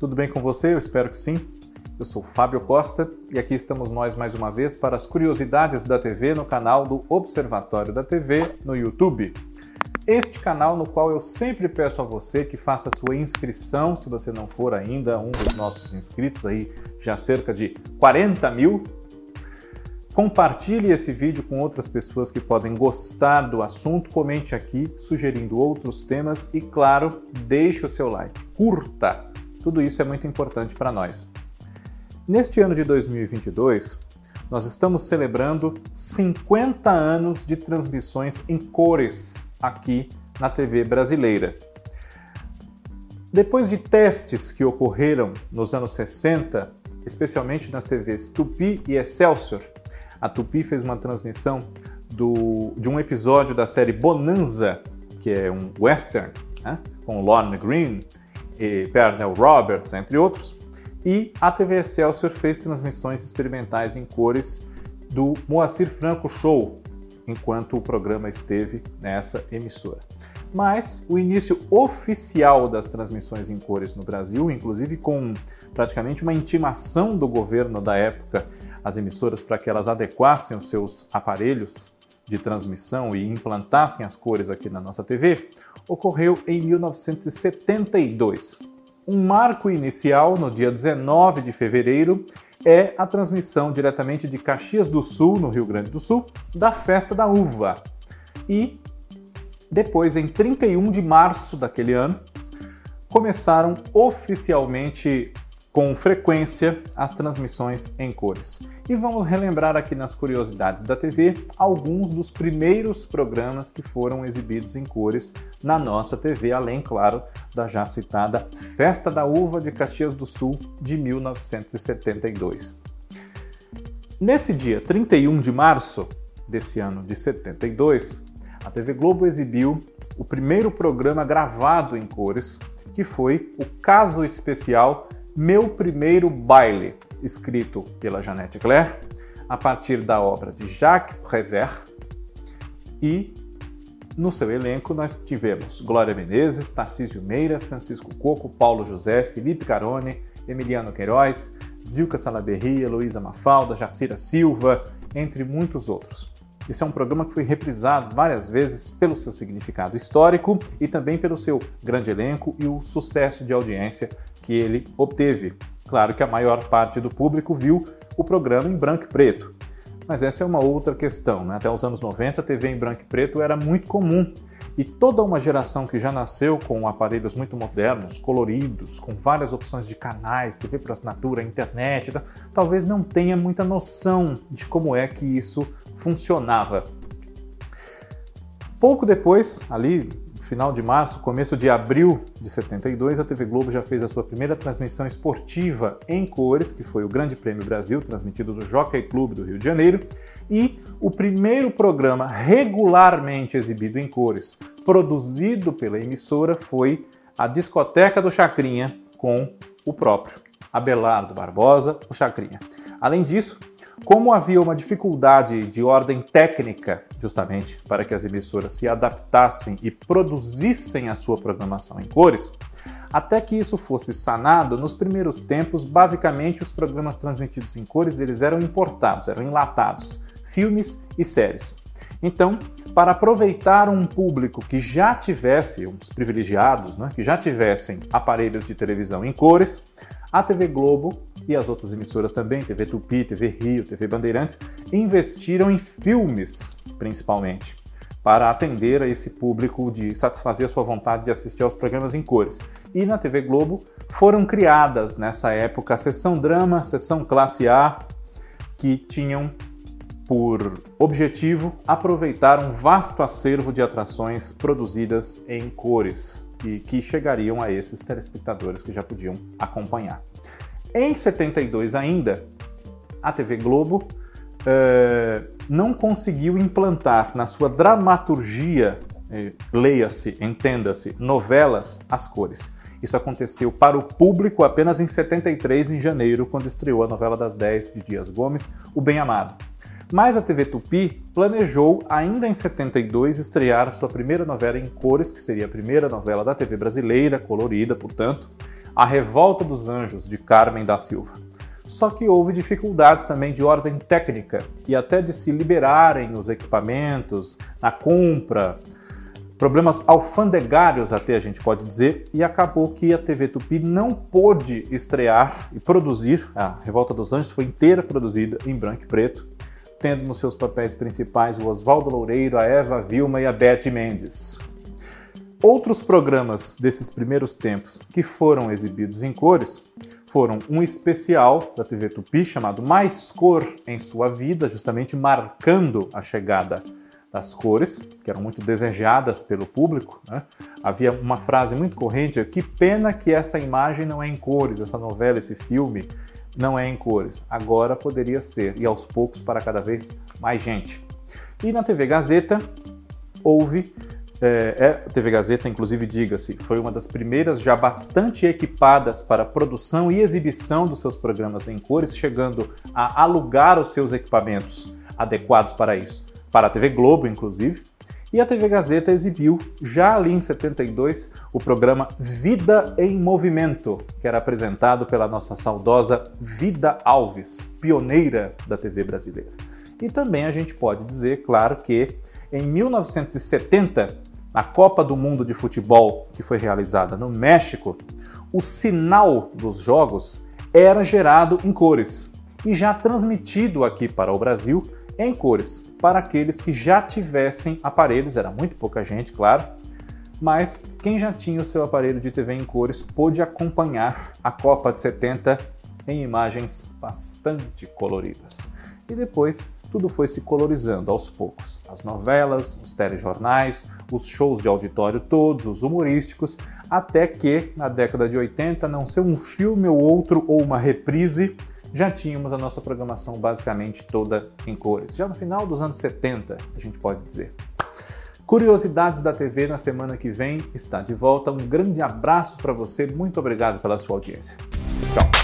Tudo bem com você? Eu espero que sim. Eu sou Fábio Costa e aqui estamos nós mais uma vez para as curiosidades da TV no canal do Observatório da TV no YouTube. Este canal no qual eu sempre peço a você que faça sua inscrição, se você não for ainda um dos nossos inscritos aí, já cerca de 40 mil. Compartilhe esse vídeo com outras pessoas que podem gostar do assunto, comente aqui sugerindo outros temas e, claro, deixe o seu like, curta tudo isso é muito importante para nós. Neste ano de 2022, nós estamos celebrando 50 anos de transmissões em cores aqui na TV brasileira. Depois de testes que ocorreram nos anos 60, especialmente nas TVs Tupi e Excelsior, a Tupi fez uma transmissão do, de um episódio da série Bonanza, que é um western, né, com Lorne Green, e Pernell Roberts, entre outros. E a TV Excelsior fez transmissões experimentais em cores do Moacir Franco Show, enquanto o programa esteve nessa emissora. Mas o início oficial das transmissões em cores no Brasil, inclusive com praticamente uma intimação do governo da época às emissoras para que elas adequassem os seus aparelhos de transmissão e implantassem as cores aqui na nossa TV, ocorreu em 1972. Um marco inicial, no dia 19 de fevereiro, é a transmissão diretamente de Caxias do Sul, no Rio Grande do Sul, da Festa da Uva. E depois, em 31 de março daquele ano, começaram oficialmente com frequência as transmissões em cores. E vamos relembrar aqui nas curiosidades da TV alguns dos primeiros programas que foram exibidos em cores na nossa TV, além, claro, da já citada Festa da Uva de Caxias do Sul de 1972. Nesse dia 31 de março desse ano de 72, a TV Globo exibiu o primeiro programa gravado em cores, que foi o Caso Especial meu Primeiro Baile, escrito pela Janete Claire, a partir da obra de Jacques Prévert. E no seu elenco nós tivemos Glória Menezes, Tarcísio Meira, Francisco Coco, Paulo José, Felipe Carone, Emiliano Queiroz, Zilka Salaberry, Heloísa Mafalda, Jacira Silva, entre muitos outros. Esse é um programa que foi reprisado várias vezes pelo seu significado histórico e também pelo seu grande elenco e o sucesso de audiência que ele obteve. Claro que a maior parte do público viu o programa em branco e preto. Mas essa é uma outra questão. Né? Até os anos 90, a TV em branco e preto era muito comum. E toda uma geração que já nasceu com aparelhos muito modernos, coloridos, com várias opções de canais, TV por assinatura, internet, talvez não tenha muita noção de como é que isso funcionava. Pouco depois, ali final de março, começo de abril de 72, a TV Globo já fez a sua primeira transmissão esportiva em cores, que foi o Grande Prêmio Brasil, transmitido no Jockey Club do Rio de Janeiro, e o primeiro programa regularmente exibido em cores, produzido pela emissora, foi a Discoteca do Chacrinha, com o próprio Abelardo Barbosa, o Chacrinha. Além disso, como havia uma dificuldade de ordem técnica, justamente para que as emissoras se adaptassem e produzissem a sua programação em cores, até que isso fosse sanado, nos primeiros tempos, basicamente os programas transmitidos em cores eles eram importados, eram enlatados, filmes e séries. Então, para aproveitar um público que já tivesse, uns privilegiados, né, que já tivessem aparelhos de televisão em cores, a TV Globo e as outras emissoras também, TV Tupi, TV Rio, TV Bandeirantes, investiram em filmes, principalmente, para atender a esse público de satisfazer a sua vontade de assistir aos programas em cores. E na TV Globo foram criadas nessa época a sessão drama, a sessão classe A, que tinham por objetivo aproveitar um vasto acervo de atrações produzidas em cores e que chegariam a esses telespectadores que já podiam acompanhar. Em 72 ainda, a TV Globo uh, não conseguiu implantar na sua dramaturgia, eh, leia-se, entenda-se, novelas, as cores. Isso aconteceu para o público apenas em 73, em janeiro, quando estreou a novela das 10 de Dias Gomes, O Bem Amado. Mas a TV Tupi planejou, ainda em 72, estrear sua primeira novela em cores, que seria a primeira novela da TV brasileira, colorida, portanto, A Revolta dos Anjos, de Carmen da Silva. Só que houve dificuldades também de ordem técnica e até de se liberarem os equipamentos, na compra, problemas alfandegários até a gente pode dizer, e acabou que a TV Tupi não pôde estrear e produzir, a Revolta dos Anjos foi inteira produzida em branco e preto, tendo nos seus papéis principais o Oswaldo Loureiro, a Eva Vilma e a Beth Mendes. Outros programas desses primeiros tempos que foram exibidos em cores foram um especial da TV Tupi chamado Mais Cor em Sua Vida, justamente marcando a chegada das cores, que eram muito desejadas pelo público. Né? Havia uma frase muito corrente: que pena que essa imagem não é em cores, essa novela, esse filme não é em cores. Agora poderia ser, e aos poucos para cada vez mais gente. E na TV Gazeta houve é, a TV Gazeta, inclusive, diga-se, foi uma das primeiras já bastante equipadas para produção e exibição dos seus programas em cores, chegando a alugar os seus equipamentos adequados para isso, para a TV Globo, inclusive. E a TV Gazeta exibiu, já ali em 72, o programa Vida em Movimento, que era apresentado pela nossa saudosa Vida Alves, pioneira da TV brasileira. E também a gente pode dizer, claro, que em 1970 na Copa do Mundo de Futebol, que foi realizada no México, o sinal dos jogos era gerado em cores e já transmitido aqui para o Brasil em cores, para aqueles que já tivessem aparelhos, era muito pouca gente, claro, mas quem já tinha o seu aparelho de TV em cores pôde acompanhar a Copa de 70 em imagens bastante coloridas. E depois tudo foi se colorizando aos poucos. As novelas, os telejornais, os shows de auditório todos, os humorísticos, até que, na década de 80, não ser um filme ou outro ou uma reprise, já tínhamos a nossa programação basicamente toda em cores. Já no final dos anos 70, a gente pode dizer. Curiosidades da TV na semana que vem está de volta. Um grande abraço para você, muito obrigado pela sua audiência. Tchau.